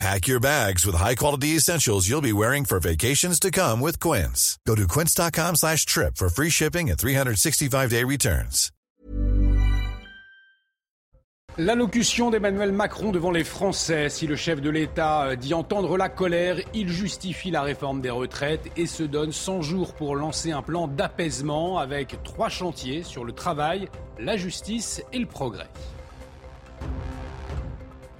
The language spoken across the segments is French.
Pack your bags with high-quality essentials you'll be wearing for vacations to come with Quince. Go to quince.com slash trip for free shipping and 365-day returns. L'allocution d'Emmanuel Macron devant les Français. Si le chef de l'État dit entendre la colère, il justifie la réforme des retraites et se donne 100 jours pour lancer un plan d'apaisement avec trois chantiers sur le travail, la justice et le progrès.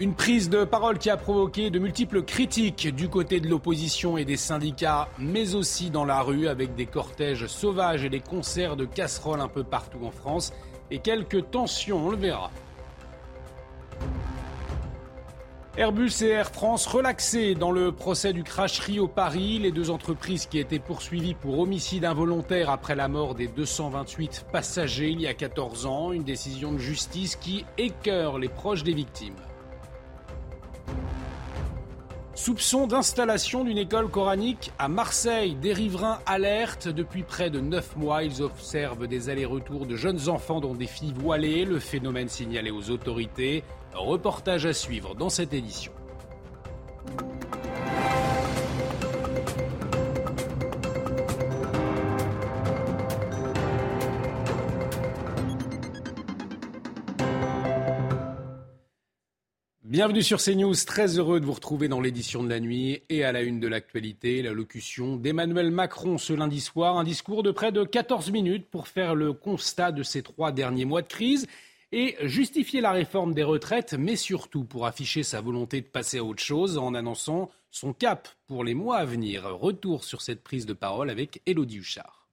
Une prise de parole qui a provoqué de multiples critiques du côté de l'opposition et des syndicats, mais aussi dans la rue avec des cortèges sauvages et des concerts de casseroles un peu partout en France et quelques tensions, on le verra. Airbus et Air France relaxés dans le procès du crash Rio Paris, les deux entreprises qui étaient poursuivies pour homicide involontaire après la mort des 228 passagers il y a 14 ans, une décision de justice qui écœure les proches des victimes. Soupçon d'installation d'une école coranique à Marseille. Des riverains alertent depuis près de 9 mois. Ils observent des allers-retours de jeunes enfants dont des filles voilées. Le phénomène signalé aux autorités. Reportage à suivre dans cette édition. Bienvenue sur CNews, très heureux de vous retrouver dans l'édition de la nuit et à la une de l'actualité, l'allocution d'Emmanuel Macron ce lundi soir, un discours de près de 14 minutes pour faire le constat de ces trois derniers mois de crise et justifier la réforme des retraites, mais surtout pour afficher sa volonté de passer à autre chose en annonçant son cap pour les mois à venir. Retour sur cette prise de parole avec Elodie Huchard.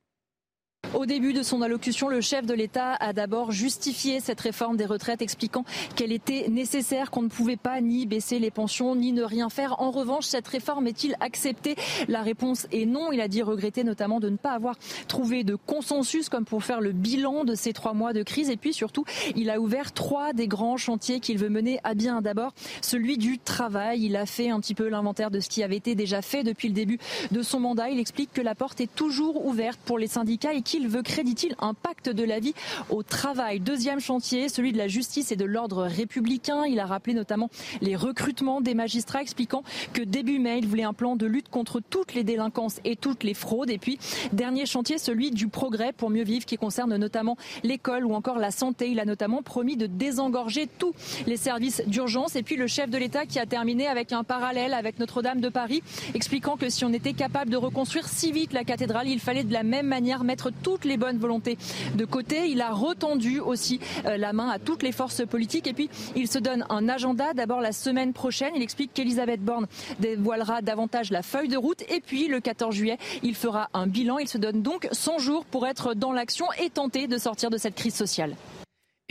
Au début de son allocution, le chef de l'État a d'abord justifié cette réforme des retraites, expliquant qu'elle était nécessaire, qu'on ne pouvait pas ni baisser les pensions, ni ne rien faire. En revanche, cette réforme est-il acceptée? La réponse est non. Il a dit regretter notamment de ne pas avoir trouvé de consensus comme pour faire le bilan de ces trois mois de crise. Et puis surtout, il a ouvert trois des grands chantiers qu'il veut mener à bien. D'abord, celui du travail. Il a fait un petit peu l'inventaire de ce qui avait été déjà fait depuis le début de son mandat. Il explique que la porte est toujours ouverte pour les syndicats et qu'il il veut, crédit-il, un pacte de la vie au travail? Deuxième chantier, celui de la justice et de l'ordre républicain. Il a rappelé notamment les recrutements des magistrats, expliquant que début mai, il voulait un plan de lutte contre toutes les délinquances et toutes les fraudes. Et puis, dernier chantier, celui du progrès pour mieux vivre, qui concerne notamment l'école ou encore la santé. Il a notamment promis de désengorger tous les services d'urgence. Et puis, le chef de l'État qui a terminé avec un parallèle avec Notre-Dame de Paris, expliquant que si on était capable de reconstruire si vite la cathédrale, il fallait de la même manière mettre tout toutes les bonnes volontés de côté. Il a retendu aussi euh, la main à toutes les forces politiques et puis il se donne un agenda. D'abord la semaine prochaine, il explique qu'Elisabeth Borne dévoilera davantage la feuille de route et puis le 14 juillet, il fera un bilan. Il se donne donc 100 jours pour être dans l'action et tenter de sortir de cette crise sociale.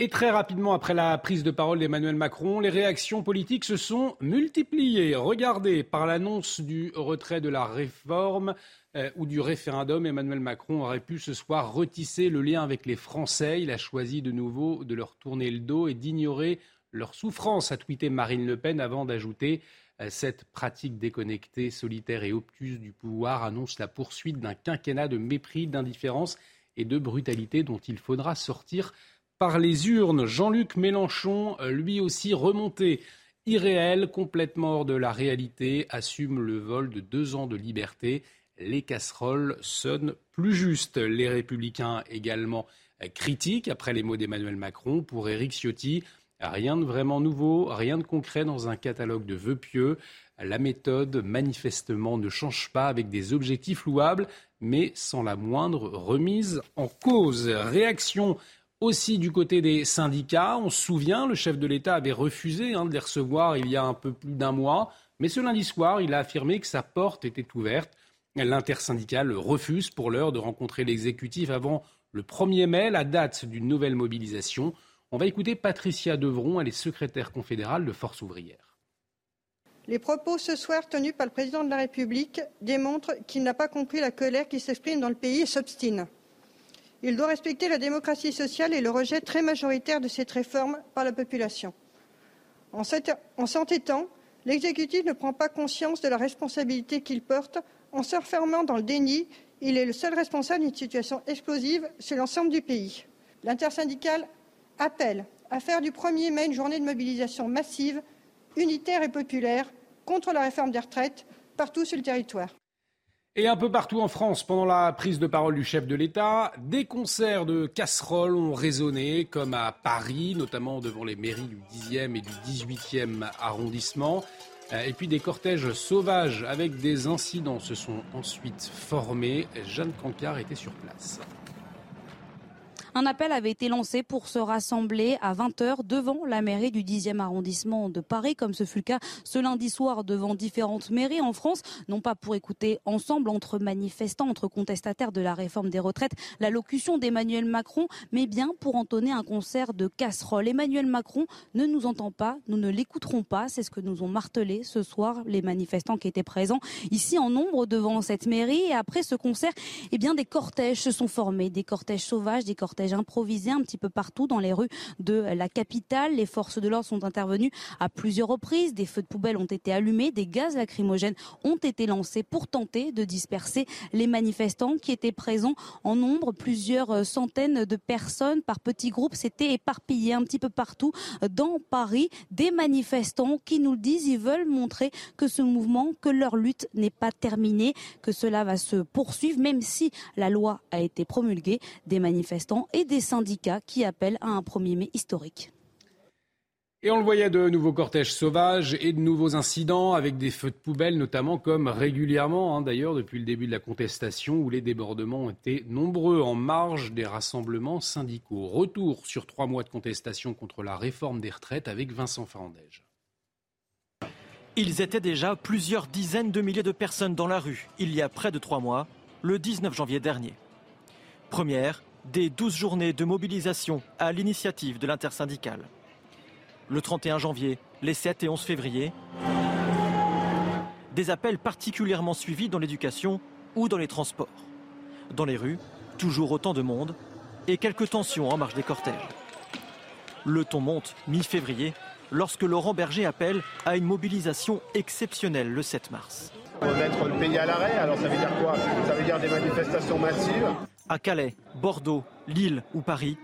Et très rapidement, après la prise de parole d'Emmanuel Macron, les réactions politiques se sont multipliées. Regardez, par l'annonce du retrait de la réforme, euh, ou du référendum, Emmanuel Macron aurait pu ce soir retisser le lien avec les Français. Il a choisi de nouveau de leur tourner le dos et d'ignorer leur souffrance, a tweeté Marine Le Pen avant d'ajouter euh, cette pratique déconnectée, solitaire et obtuse du pouvoir annonce la poursuite d'un quinquennat de mépris, d'indifférence et de brutalité dont il faudra sortir par les urnes. Jean-Luc Mélenchon, euh, lui aussi remonté, irréel, complètement hors de la réalité, assume le vol de deux ans de liberté les casseroles sonnent plus justes. Les républicains également critiques après les mots d'Emmanuel Macron. Pour Éric Ciotti, rien de vraiment nouveau, rien de concret dans un catalogue de vœux pieux. La méthode, manifestement, ne change pas avec des objectifs louables, mais sans la moindre remise en cause. Réaction aussi du côté des syndicats. On se souvient, le chef de l'État avait refusé hein, de les recevoir il y a un peu plus d'un mois. Mais ce lundi soir, il a affirmé que sa porte était ouverte. L'intersyndicale refuse pour l'heure de rencontrer l'exécutif avant le 1er mai, la date d'une nouvelle mobilisation. On va écouter Patricia Devron, elle est secrétaire confédérale de Force ouvrière. Les propos ce soir tenus par le président de la République démontrent qu'il n'a pas compris la colère qui s'exprime dans le pays et s'obstine. Il doit respecter la démocratie sociale et le rejet très majoritaire de cette réforme par la population. En s'entêtant, l'exécutif ne prend pas conscience de la responsabilité qu'il porte en se refermant dans le déni. Il est le seul responsable d'une situation explosive sur l'ensemble du pays. L'intersyndicale appelle à faire du 1er mai une journée de mobilisation massive, unitaire et populaire contre la réforme des retraites partout sur le territoire. Et un peu partout en France, pendant la prise de parole du chef de l'État, des concerts de casseroles ont résonné, comme à Paris, notamment devant les mairies du 10e et du 18e arrondissement. Euh, et puis des cortèges sauvages avec des incidents se sont ensuite formés. Jeanne Cancard était sur place. Un appel avait été lancé pour se rassembler à 20h devant la mairie du 10e arrondissement de Paris, comme ce fut le cas ce lundi soir devant différentes mairies en France, non pas pour écouter ensemble entre manifestants, entre contestataires de la réforme des retraites, l'allocution d'Emmanuel Macron, mais bien pour entonner un concert de casseroles. Emmanuel Macron ne nous entend pas, nous ne l'écouterons pas, c'est ce que nous ont martelé ce soir les manifestants qui étaient présents ici en nombre devant cette mairie. Et après ce concert, eh bien des cortèges se sont formés, des cortèges sauvages, des cortèges improvisé un petit peu partout dans les rues de la capitale. Les forces de l'ordre sont intervenues à plusieurs reprises. Des feux de poubelle ont été allumés, des gaz lacrymogènes ont été lancés pour tenter de disperser les manifestants qui étaient présents en nombre. Plusieurs centaines de personnes par petits groupes s'étaient éparpillées un petit peu partout dans Paris. Des manifestants qui nous le disent, ils veulent montrer que ce mouvement, que leur lutte n'est pas terminée, que cela va se poursuivre, même si la loi a été promulguée. Des manifestants et des syndicats qui appellent à un 1er mai historique. Et on le voyait de nouveaux cortèges sauvages et de nouveaux incidents avec des feux de poubelle notamment comme régulièrement hein, d'ailleurs depuis le début de la contestation où les débordements étaient nombreux en marge des rassemblements syndicaux. Retour sur trois mois de contestation contre la réforme des retraites avec Vincent Farandège. Ils étaient déjà plusieurs dizaines de milliers de personnes dans la rue il y a près de trois mois, le 19 janvier dernier. Première, des 12 journées de mobilisation à l'initiative de l'intersyndicale. Le 31 janvier, les 7 et 11 février, des appels particulièrement suivis dans l'éducation ou dans les transports. Dans les rues, toujours autant de monde et quelques tensions en marge des cortèges. Le ton monte mi-février lorsque Laurent Berger appelle à une mobilisation exceptionnelle le 7 mars. On va mettre le pays à l'arrêt, alors ça veut dire quoi? Ça veut dire des manifestations massives à Calais, Bordeaux, Lille ou Paris,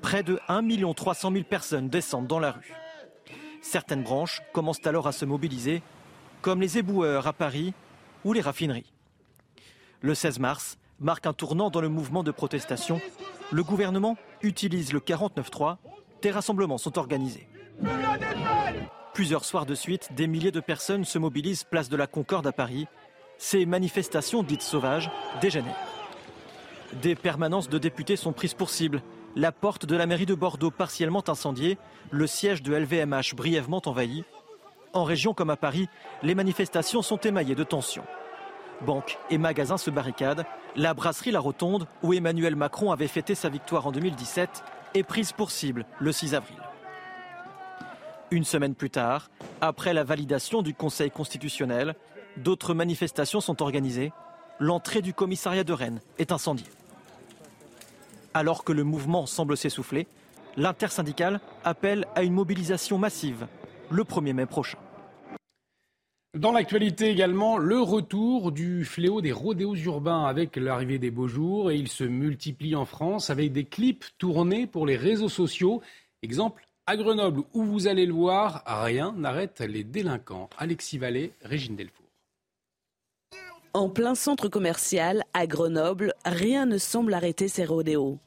près de 1 300 000 personnes descendent dans la rue. Certaines branches commencent alors à se mobiliser, comme les éboueurs à Paris ou les raffineries. Le 16 mars marque un tournant dans le mouvement de protestation. Le gouvernement utilise le 49-3. Des rassemblements sont organisés. Plusieurs soirs de suite, des milliers de personnes se mobilisent place de la Concorde à Paris. Ces manifestations dites sauvages dégénèrent. Des permanences de députés sont prises pour cible. La porte de la mairie de Bordeaux partiellement incendiée, le siège de LVMH brièvement envahi. En région comme à Paris, les manifestations sont émaillées de tensions. Banques et magasins se barricadent. La brasserie La Rotonde, où Emmanuel Macron avait fêté sa victoire en 2017, est prise pour cible le 6 avril. Une semaine plus tard, après la validation du Conseil constitutionnel, d'autres manifestations sont organisées. L'entrée du commissariat de Rennes est incendiée. Alors que le mouvement semble s'essouffler, l'intersyndicale appelle à une mobilisation massive le 1er mai prochain. Dans l'actualité également, le retour du fléau des rodéos urbains avec l'arrivée des beaux jours et il se multiplie en France avec des clips tournés pour les réseaux sociaux. Exemple à Grenoble où vous allez le voir, rien n'arrête les délinquants. Alexis Vallée, Régine Delfour. En plein centre commercial, à Grenoble, rien ne semble arrêter ces rodéos.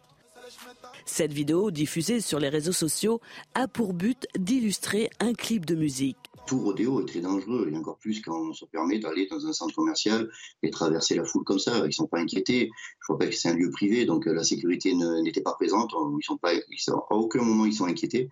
Cette vidéo, diffusée sur les réseaux sociaux, a pour but d'illustrer un clip de musique tout rodéo est très dangereux, et encore plus quand on se permet d'aller dans un centre commercial et traverser la foule comme ça. Ils ne sont pas inquiétés. Je rappelle que c'est un lieu privé, donc euh, la sécurité n'était pas présente. Ils sont pas, à aucun moment ils sont inquiétés.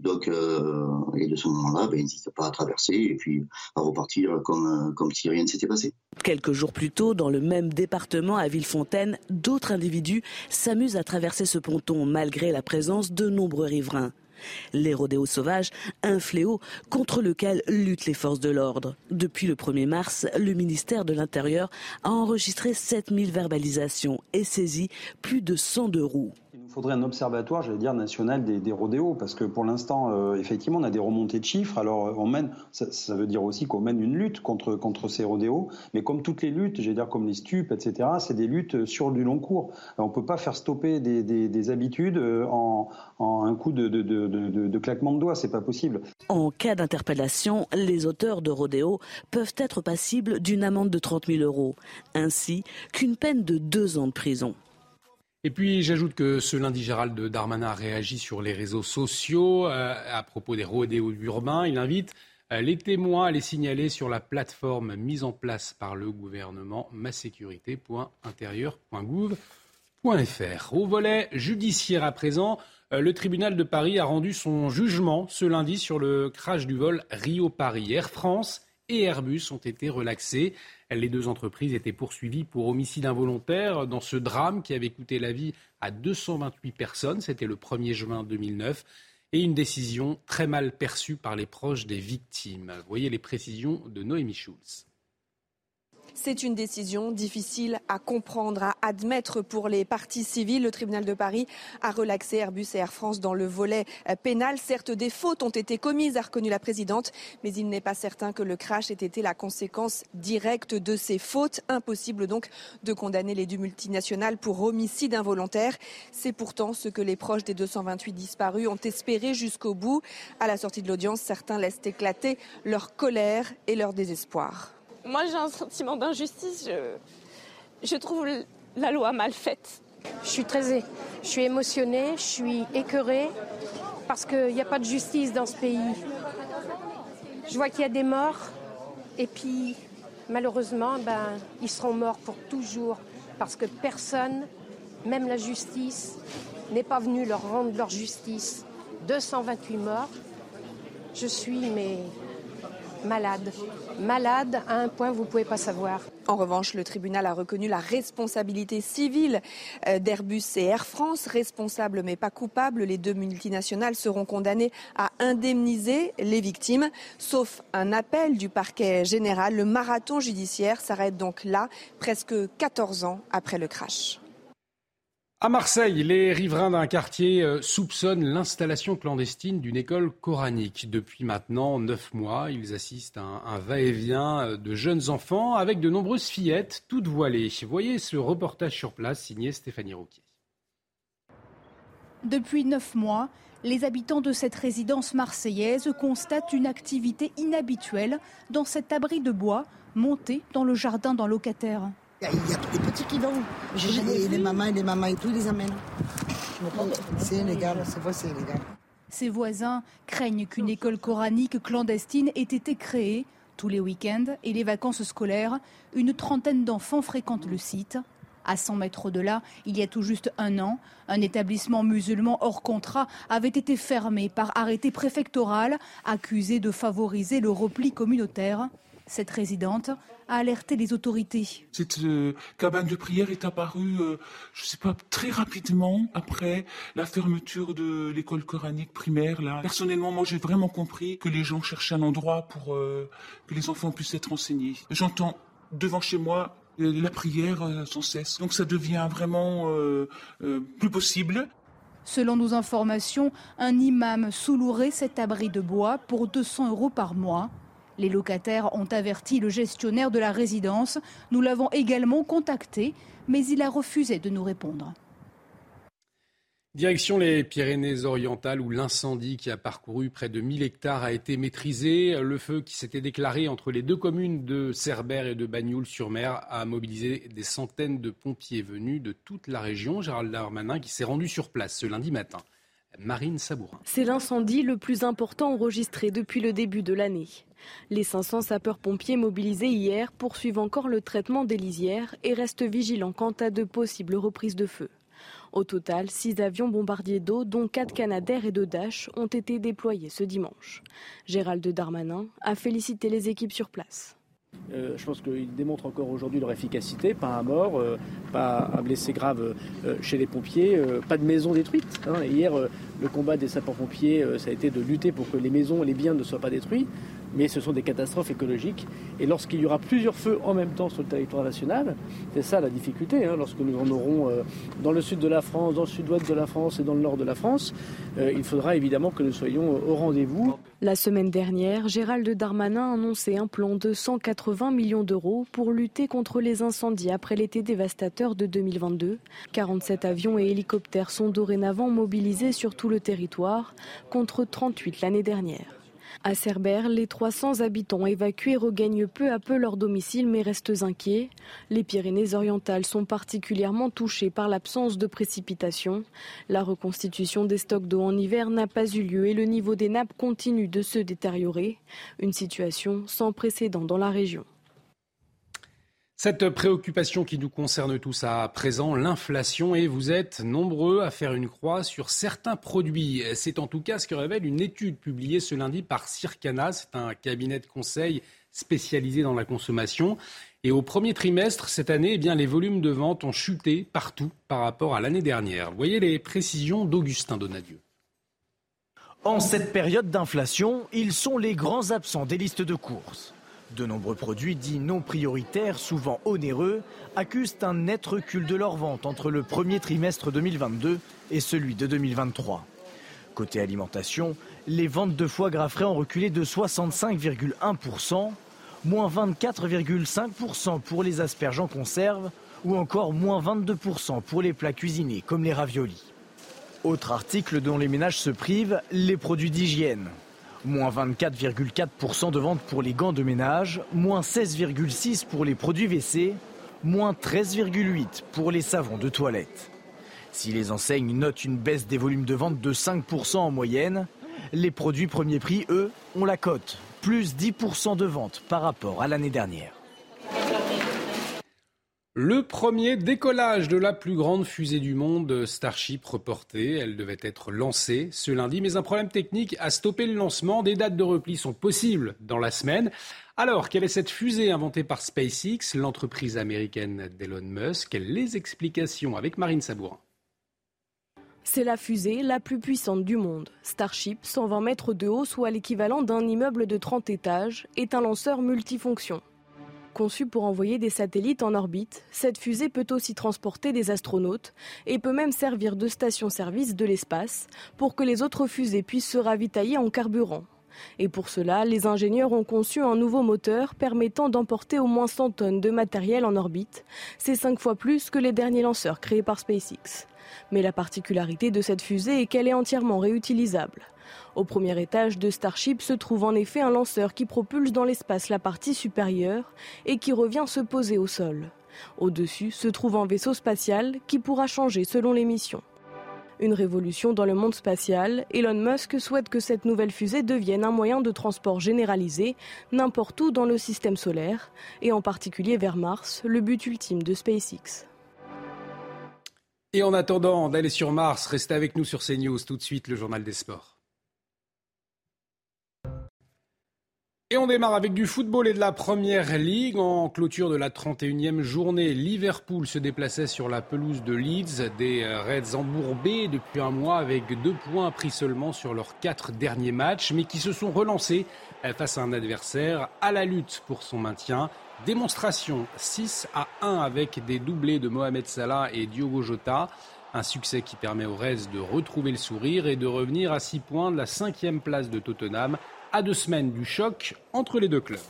Donc, euh, et de ce moment-là, ben, ils n'hésitent pas à traverser et puis à repartir euh, comme si rien ne s'était passé. Quelques jours plus tôt, dans le même département à Villefontaine, d'autres individus s'amusent à traverser ce ponton malgré la présence de nombreux riverains. Les rodéos sauvages, un fléau contre lequel luttent les forces de l'ordre. Depuis le 1er mars, le ministère de l'Intérieur a enregistré 7000 verbalisations et saisi plus de 102 roues. Il faudrait un observatoire, j'allais dire, national des, rodéos, parce que pour l'instant, euh, effectivement, on a des remontées de chiffres. Alors, euh, on mène, ça, veut dire aussi qu'on mène une lutte contre, contre ces rodéos, mais comme toutes les luttes, j'allais dire comme les stupes, etc., c'est des luttes sur du long cours. on ne peut pas faire stopper des, des, habitudes euh, en, en, un coup de, de, de, de claquement de doigts, c'est pas possible. En cas d'interpellation, les auteurs de rodéos peuvent être passibles d'une amende de 30 000 euros, ainsi qu'une peine de deux ans de prison. Et puis j'ajoute que ce lundi, Gérald Darmanin a réagi sur les réseaux sociaux euh, à propos des rodéos urbains. Il invite euh, les témoins à les signaler sur la plateforme mise en place par le gouvernement masécurité.intérieur.gouv.fr. Au volet judiciaire à présent, euh, le tribunal de Paris a rendu son jugement ce lundi sur le crash du vol Rio-Paris. Air France et Airbus ont été relaxés. Les deux entreprises étaient poursuivies pour homicide involontaire dans ce drame qui avait coûté la vie à 228 personnes. C'était le 1er juin 2009 et une décision très mal perçue par les proches des victimes. voyez les précisions de Noémie Schulz. C'est une décision difficile à comprendre, à admettre pour les parties civiles. Le tribunal de Paris a relaxé Airbus et Air France dans le volet euh, pénal. Certes, des fautes ont été commises, a reconnu la présidente, mais il n'est pas certain que le crash ait été la conséquence directe de ces fautes. Impossible donc de condamner les deux multinationales pour homicide involontaire. C'est pourtant ce que les proches des 228 disparus ont espéré jusqu'au bout. À la sortie de l'audience, certains laissent éclater leur colère et leur désespoir. Moi, j'ai un sentiment d'injustice. Je, trouve la loi mal faite. Je suis très, je suis émotionnée, je suis écœurée parce qu'il n'y a pas de justice dans ce pays. Je vois qu'il y a des morts et puis malheureusement, ben, ils seront morts pour toujours parce que personne, même la justice, n'est pas venu leur rendre leur justice. 228 morts. Je suis mais malade. Malade à un point vous ne pouvez pas savoir. En revanche, le tribunal a reconnu la responsabilité civile euh, d'Airbus et Air France. Responsables mais pas coupables, les deux multinationales seront condamnées à indemniser les victimes. Sauf un appel du parquet général, le marathon judiciaire s'arrête donc là, presque 14 ans après le crash. À Marseille, les riverains d'un quartier euh, soupçonnent l'installation clandestine d'une école coranique. Depuis maintenant neuf mois, ils assistent à un, va-et-vient euh, de jeunes enfants avec de nombreuses fillettes, toutes voilées. Voyez ce reportage sur place signé Stéphanie Rouquier. Depuis neuf mois, les habitants de cette résidence marseillaise constatent une activité inhabituelle dans cet abri de bois monté dans le jardin d'un locataire. Il y, a, des petits qui vont. Les, les, mamans et les mamans et tout, ils les amènent. C'est illégal, c'est vrai, c'est illégal. Ses voisins craignent qu'une école coranique clandestine ait été créée. Tous les week-ends et les vacances scolaires, une trentaine d'enfants fréquentent le site. À 100 mètres de là, il y a tout juste un an, un établissement musulman hors contrat avait été fermé par arrêté préfectoral, accusé de favoriser le repli communautaire. Cette résidente a alerté les autorités. Cette euh, cabane de prière est apparue, euh, je ne sais pas, très rapidement après la fermeture de l'école coranique primaire. Là. Personnellement, moi, j'ai vraiment compris que les gens cherchaient un endroit pour euh, que les enfants puissent être enseignés. J'entends devant chez moi la prière sans cesse. Donc ça devient vraiment plus possible. Selon nos informations, un imam sous-louerait cet abri de bois pour 200 euros par mois. Les locataires ont averti le gestionnaire de la résidence. Nous l'avons également contacté, mais il a refusé de nous répondre. Direction les Pyrénées-Orientales où l'incendie qui a parcouru près de 1000 hectares a été maîtrisé. Le feu qui s'était déclaré entre les deux communes de Cerbère et de Bagnoul-sur-Mer a mobilisé des centaines de pompiers venus de toute la région. Gérald Darmanin qui s'est rendu sur place ce lundi matin. Marine Sabourin. C'est l'incendie le plus important enregistré depuis le début de l'année. Les 500 sapeurs-pompiers mobilisés hier poursuivent encore le traitement des lisières et restent vigilants quant à de possibles reprises de feu. Au total, 6 avions bombardiers d'eau, dont 4 Canadair et 2 Dash, ont été déployés ce dimanche. Gérald Darmanin a félicité les équipes sur place. Euh, je pense qu'ils démontrent encore aujourd'hui leur efficacité, pas un mort, euh, pas un blessé grave euh, chez les pompiers, pas de maison détruite. Hein. Hier, Le combat des sapeurs-pompiers, ça a été de lutter pour que les maisons, les biens ne soient pas détruits mais ce sont des catastrophes écologiques. Et lorsqu'il y aura plusieurs feux en même temps sur le territoire national, c'est ça la difficulté, hein, lorsque nous en aurons euh, dans le sud de la France, dans le sud-ouest de la France et dans le nord de la France, euh, il faudra évidemment que nous soyons euh, au rendez-vous. La semaine dernière, Gérald Darmanin a annoncé un plan de 180 millions d'euros pour lutter contre les incendies après l'été dévastateur de 2022. 47 avions et hélicoptères sont dorénavant mobilisés sur tout le territoire, contre 38 l'année dernière. À Cerbère, les 300 habitants évacués regagnent peu à peu leur domicile mais restent inquiets. Les Pyrénées-Orientales sont particulièrement touchées par l'absence de précipitations. La reconstitution des stocks d'eau en hiver n'a pas eu lieu et le niveau des nappes continue de se détériorer. Une situation sans précédent dans la région. Cette préoccupation qui nous concerne tous à présent, l'inflation, et vous êtes nombreux à faire une croix sur certains produits. C'est en tout cas ce que révèle une étude publiée ce lundi par Circana. C'est un cabinet de conseil spécialisé dans la consommation. Et au premier trimestre cette année, eh les volumes de vente ont chuté partout par rapport à l'année dernière. Voyez les précisions d'Augustin Donadieu. En cette période d'inflation, ils sont les grands absents des listes de courses. De nombreux produits dits non prioritaires, souvent onéreux, accusent un net recul de leur vente entre le premier trimestre 2022 et celui de 2023. Côté alimentation, les ventes de foie gras frais ont reculé de 65,1%, moins 24,5% pour les asperges en conserve ou encore moins 22% pour les plats cuisinés comme les raviolis. Autre article dont les ménages se privent, les produits d'hygiène. Moins 24,4% de ventes pour les gants de ménage, moins 16,6% pour les produits WC, moins 13,8% pour les savons de toilette. Si les enseignes notent une baisse des volumes de vente de 5% en moyenne, les produits premier prix, eux, ont la cote, plus 10% de ventes par rapport à l'année dernière. Le premier décollage de la plus grande fusée du monde, Starship, reporté. Elle devait être lancée ce lundi, mais un problème technique a stoppé le lancement. Des dates de repli sont possibles dans la semaine. Alors, quelle est cette fusée inventée par SpaceX, l'entreprise américaine d'Elon Musk Les explications avec Marine Sabourin. C'est la fusée la plus puissante du monde. Starship, 120 mètres de haut, soit l'équivalent d'un immeuble de 30 étages, est un lanceur multifonction. Conçue pour envoyer des satellites en orbite, cette fusée peut aussi transporter des astronautes et peut même servir de station-service de l'espace pour que les autres fusées puissent se ravitailler en carburant. Et pour cela, les ingénieurs ont conçu un nouveau moteur permettant d'emporter au moins 100 tonnes de matériel en orbite. C'est cinq fois plus que les derniers lanceurs créés par SpaceX. Mais la particularité de cette fusée est qu'elle est entièrement réutilisable. Au premier étage de Starship se trouve en effet un lanceur qui propulse dans l'espace la partie supérieure et qui revient se poser au sol. Au-dessus se trouve un vaisseau spatial qui pourra changer selon les missions. Une révolution dans le monde spatial, Elon Musk souhaite que cette nouvelle fusée devienne un moyen de transport généralisé n'importe où dans le système solaire, et en particulier vers Mars, le but ultime de SpaceX. Et en attendant d'aller sur Mars, restez avec nous sur CNews tout de suite le journal des sports. Et on démarre avec du football et de la Première Ligue. En clôture de la 31e journée, Liverpool se déplaçait sur la pelouse de Leeds. Des Reds embourbés depuis un mois avec deux points pris seulement sur leurs quatre derniers matchs, mais qui se sont relancés face à un adversaire à la lutte pour son maintien. Démonstration 6 à 1 avec des doublés de Mohamed Salah et Diogo Jota. Un succès qui permet aux Reds de retrouver le sourire et de revenir à 6 points de la cinquième place de Tottenham à deux semaines du choc entre les deux clubs.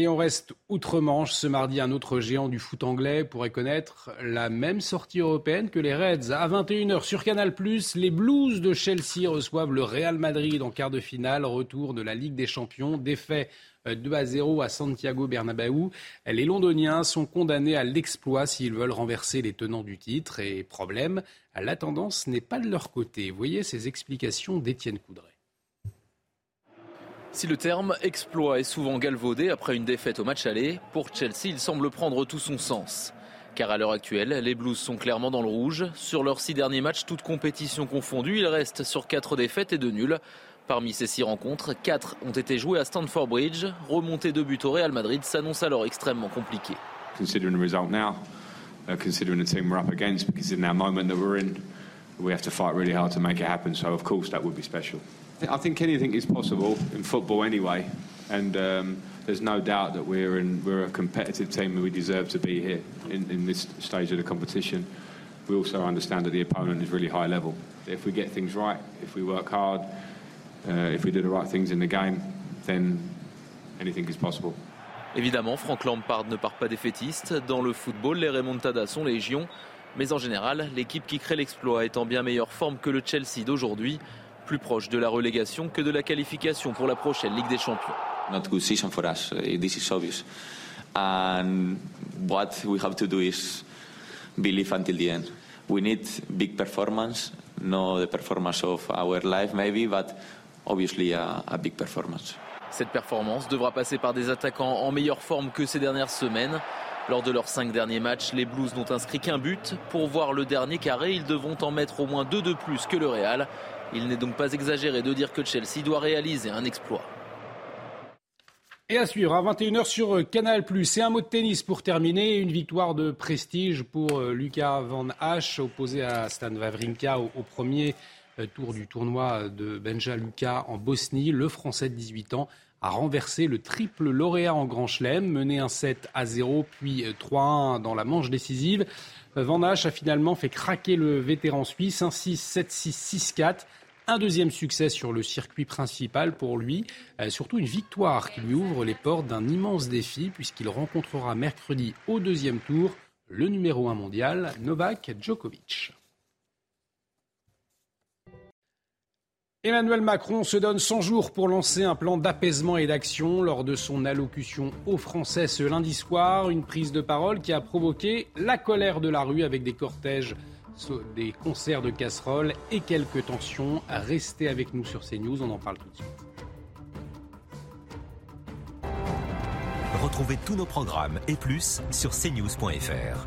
Et on reste outre-Manche. Ce mardi, un autre géant du foot anglais pourrait connaître la même sortie européenne que les Reds. À 21h sur Canal+, les Blues de Chelsea reçoivent le Real Madrid en quart de finale. Retour de la Ligue des Champions. Défait 2 à 0 à Santiago Bernabéu. Les Londoniens sont condamnés à l'exploit s'ils veulent renverser les tenants du titre. Et problème, la tendance n'est pas de leur côté. Voyez ces explications d'Étienne Coudray. Si le terme exploit est souvent galvaudé après une défaite au match aller, pour Chelsea, il semble prendre tout son sens. Car à l'heure actuelle, les Blues sont clairement dans le rouge. Sur leurs six derniers matchs, toutes compétitions confondues, ils restent sur quatre défaites et deux nuls. Parmi ces six rencontres, quatre ont été jouées à Stamford Bridge. Remonter deux buts au Real Madrid s'annonce alors extrêmement compliqué. uh, considering the we're up against, because in that moment that we're in, we have to fight really hard to make it happen. So, of course, that would be special. I think anything is possible in football anyway, and um, there's no doubt that we're, in, we're a competitive team and we deserve to be here in, in this stage of the competition. We also understand that the opponent is really high level. If we get things right, if we work hard, uh, if we do the right things in the game, then anything is possible. Évidemment, Frank Lampard ne part pas défaitiste. Dans le football, les remontadas sont légion. Mais en général, l'équipe qui crée l'exploit est en bien meilleure forme que le Chelsea d'aujourd'hui, plus proche de la relégation que de la qualification pour la prochaine Ligue des Champions. Not good season for us. Uh, this is obvious. And what we have to do is believe until the end. We need big performance, not the performance of our life maybe, but obviously a, a big performance. Cette performance devra passer par des attaquants en meilleure forme que ces dernières semaines. Lors de leurs cinq derniers matchs, les Blues n'ont inscrit qu'un but. Pour voir le dernier carré, ils devront en mettre au moins deux de plus que le Real. Il n'est donc pas exagéré de dire que Chelsea doit réaliser un exploit. Et à suivre à 21h sur Canal+. C'est un mot de tennis pour terminer. Une victoire de prestige pour Lucas Van Hache, opposé à Stan Wawrinka au, au premier tour du tournoi de Benja Luka en Bosnie. Le Français de 18 ans a renversé le triple lauréat en Grand Chelem, mené un 7 à 0, puis 3-1 dans la manche décisive. Van Hache a finalement fait craquer le vétéran suisse, 1-6, 7-6, 6-4. Un deuxième succès sur le circuit principal pour lui, surtout une victoire qui lui ouvre les portes d'un immense défi puisqu'il rencontrera mercredi au deuxième tour le numéro 1 mondial, Novak Djokovic. Emmanuel Macron se donne 100 jours pour lancer un plan d'apaisement et d'action lors de son allocution aux Français ce lundi soir. Une prise de parole qui a provoqué la colère de la rue avec des cortèges, des concerts de casseroles et quelques tensions. Restez avec nous sur CNews, on en parle tout de suite. Retrouvez tous nos programmes et plus sur cnews.fr.